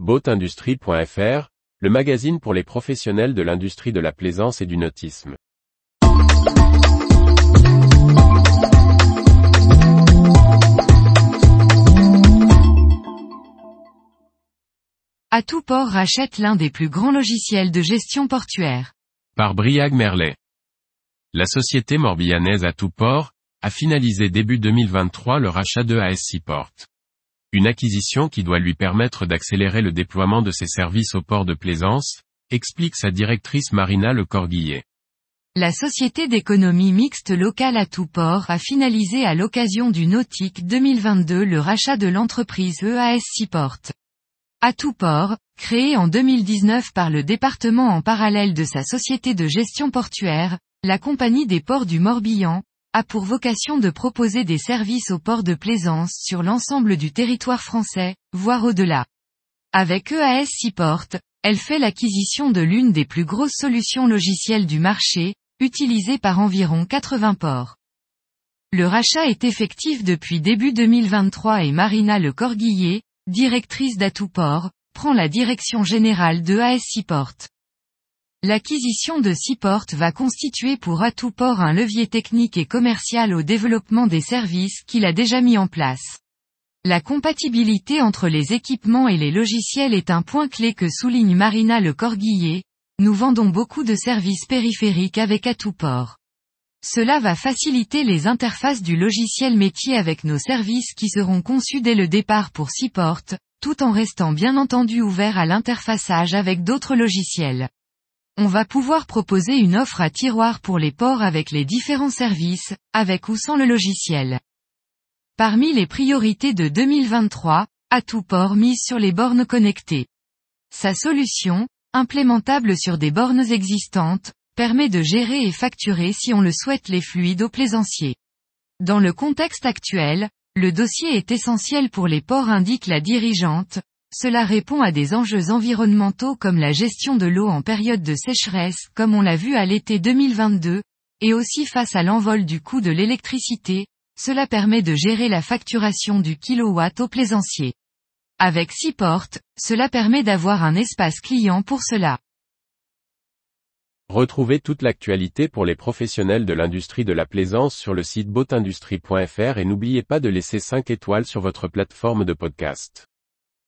Boatindustrie.fr, le magazine pour les professionnels de l'industrie de la plaisance et du nautisme. Atouport rachète l'un des plus grands logiciels de gestion portuaire. Par Briag Merlet. La société morbihanaise Atouport a finalisé début 2023 le rachat de AS Seaport. Une acquisition qui doit lui permettre d'accélérer le déploiement de ses services au port de Plaisance, explique sa directrice Marina Le Corguillet. La société d'économie mixte locale à tout port a finalisé à l'occasion du Nautique 2022 le rachat de l'entreprise EAS Seaport. À tout port, créée en 2019 par le département en parallèle de sa société de gestion portuaire, la Compagnie des ports du Morbihan, a pour vocation de proposer des services aux ports de plaisance sur l'ensemble du territoire français, voire au-delà. Avec EAS Seaport, elle fait l'acquisition de l'une des plus grosses solutions logicielles du marché, utilisée par environ 80 ports. Le rachat est effectif depuis début 2023 et Marina Le Corguillet, directrice d'Atouport, prend la direction générale de AS Seaport. L'acquisition de Seaport va constituer pour Atouport un levier technique et commercial au développement des services qu'il a déjà mis en place. La compatibilité entre les équipements et les logiciels est un point clé que souligne Marina Le Corguillet, nous vendons beaucoup de services périphériques avec Atouport. Cela va faciliter les interfaces du logiciel métier avec nos services qui seront conçus dès le départ pour Seaport, tout en restant bien entendu ouverts à l'interfaçage avec d'autres logiciels. On va pouvoir proposer une offre à tiroir pour les ports avec les différents services, avec ou sans le logiciel. Parmi les priorités de 2023, Atouport mise sur les bornes connectées. Sa solution, implémentable sur des bornes existantes, permet de gérer et facturer si on le souhaite les fluides aux plaisanciers. Dans le contexte actuel, le dossier est essentiel pour les ports indique la dirigeante, cela répond à des enjeux environnementaux comme la gestion de l'eau en période de sécheresse comme on l'a vu à l'été 2022, et aussi face à l'envol du coût de l'électricité, cela permet de gérer la facturation du kilowatt aux plaisanciers. Avec Seaport, cela permet d'avoir un espace client pour cela. Retrouvez toute l'actualité pour les professionnels de l'industrie de la plaisance sur le site boatindustrie.fr et n'oubliez pas de laisser 5 étoiles sur votre plateforme de podcast.